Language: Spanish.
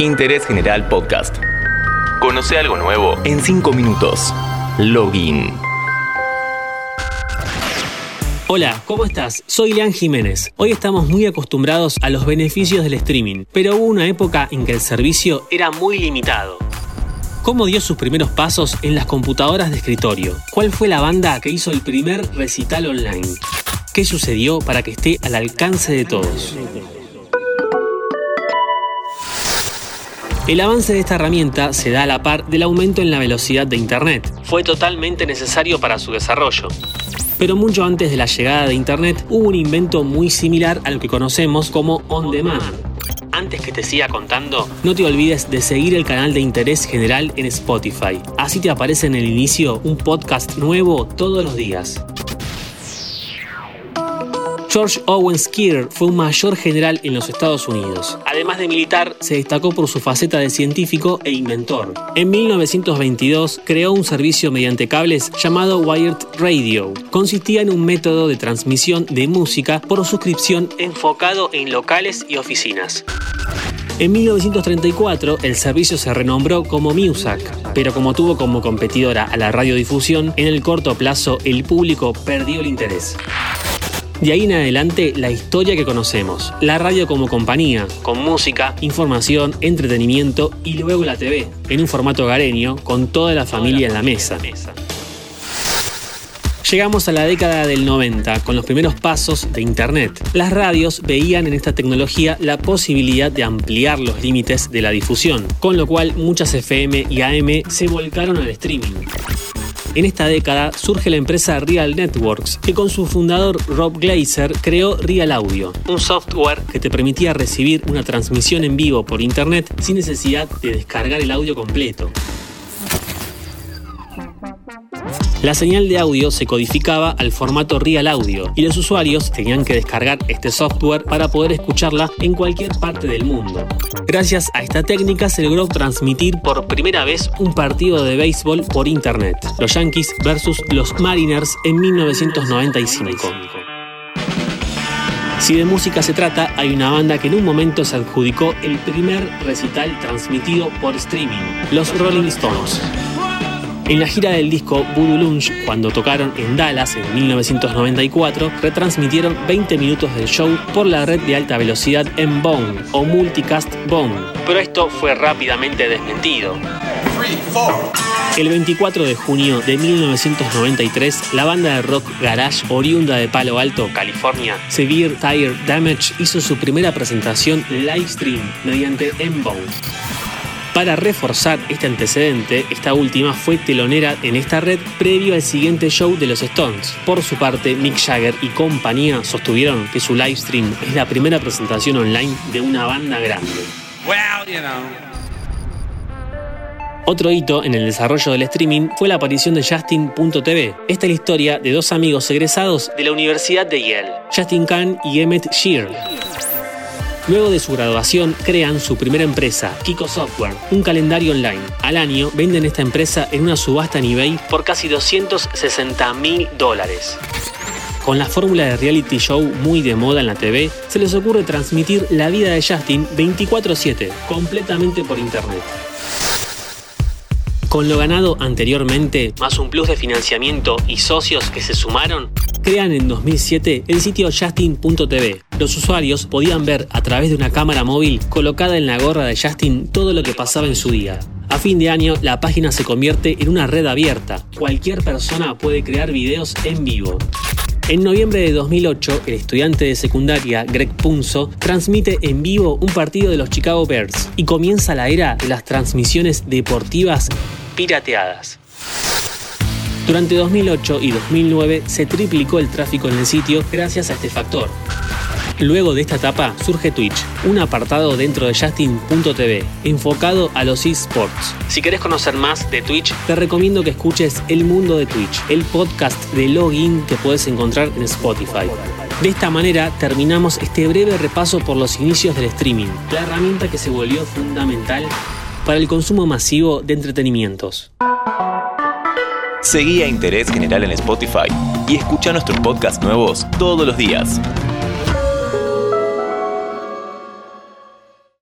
Interés General Podcast. Conoce algo nuevo en 5 minutos. Login. Hola, ¿cómo estás? Soy Leán Jiménez. Hoy estamos muy acostumbrados a los beneficios del streaming, pero hubo una época en que el servicio era muy limitado. ¿Cómo dio sus primeros pasos en las computadoras de escritorio? ¿Cuál fue la banda que hizo el primer recital online? ¿Qué sucedió para que esté al alcance de todos? El avance de esta herramienta se da a la par del aumento en la velocidad de Internet. Fue totalmente necesario para su desarrollo. Pero mucho antes de la llegada de Internet hubo un invento muy similar al que conocemos como On Demand. Antes que te siga contando, no te olvides de seguir el canal de interés general en Spotify. Así te aparece en el inicio un podcast nuevo todos los días. George Owen Skeeter fue un mayor general en los Estados Unidos. Además de militar, se destacó por su faceta de científico e inventor. En 1922 creó un servicio mediante cables llamado Wired Radio. Consistía en un método de transmisión de música por suscripción enfocado en locales y oficinas. En 1934 el servicio se renombró como Musac, pero como tuvo como competidora a la radiodifusión, en el corto plazo el público perdió el interés. De ahí en adelante, la historia que conocemos. La radio como compañía, con música, información, entretenimiento y luego la TV, en un formato hogareño, con toda la familia en la mesa. Llegamos a la década del 90 con los primeros pasos de Internet. Las radios veían en esta tecnología la posibilidad de ampliar los límites de la difusión, con lo cual muchas FM y AM se volcaron al streaming. En esta década surge la empresa Real Networks, que con su fundador Rob Glazer creó Real Audio, un software que te permitía recibir una transmisión en vivo por internet sin necesidad de descargar el audio completo. La señal de audio se codificaba al formato Real Audio y los usuarios tenían que descargar este software para poder escucharla en cualquier parte del mundo. Gracias a esta técnica se logró transmitir por primera vez un partido de béisbol por internet, los Yankees versus los Mariners en 1995. Si de música se trata, hay una banda que en un momento se adjudicó el primer recital transmitido por streaming, los Rolling Stones. En la gira del disco Voodoo Lunch, cuando tocaron en Dallas en 1994, retransmitieron 20 minutos del show por la red de alta velocidad en Bone o Multicast Bone, pero esto fue rápidamente desmentido. El 24 de junio de 1993, la banda de rock garage oriunda de Palo Alto, California, Severe Tire Damage hizo su primera presentación live stream mediante M-Bone. Para reforzar este antecedente, esta última fue telonera en esta red previo al siguiente show de los Stones. Por su parte, Mick Jagger y compañía sostuvieron que su live stream es la primera presentación online de una banda grande. Otro hito en el desarrollo del streaming fue la aparición de Justin.tv. Esta es la historia de dos amigos egresados de la Universidad de Yale, Justin Kahn y Emmett Shear. Luego de su graduación, crean su primera empresa, Kiko Software, un calendario online. Al año venden esta empresa en una subasta en eBay por casi 260 mil dólares. Con la fórmula de reality show muy de moda en la TV, se les ocurre transmitir la vida de Justin 24/7, completamente por internet. Con lo ganado anteriormente, más un plus de financiamiento y socios que se sumaron, crean en 2007 el sitio Justin.tv. Los usuarios podían ver a través de una cámara móvil colocada en la gorra de Justin todo lo que pasaba en su día. A fin de año, la página se convierte en una red abierta. Cualquier persona puede crear videos en vivo. En noviembre de 2008, el estudiante de secundaria Greg Punzo transmite en vivo un partido de los Chicago Bears y comienza la era de las transmisiones deportivas pirateadas. Durante 2008 y 2009 se triplicó el tráfico en el sitio gracias a este factor. Luego de esta etapa surge Twitch, un apartado dentro de Justin.tv enfocado a los esports. Si querés conocer más de Twitch, te recomiendo que escuches El Mundo de Twitch, el podcast de login que puedes encontrar en Spotify. De esta manera terminamos este breve repaso por los inicios del streaming, la herramienta que se volvió fundamental para el consumo masivo de entretenimientos. Seguí a Interés General en Spotify y escucha nuestros podcasts nuevos todos los días.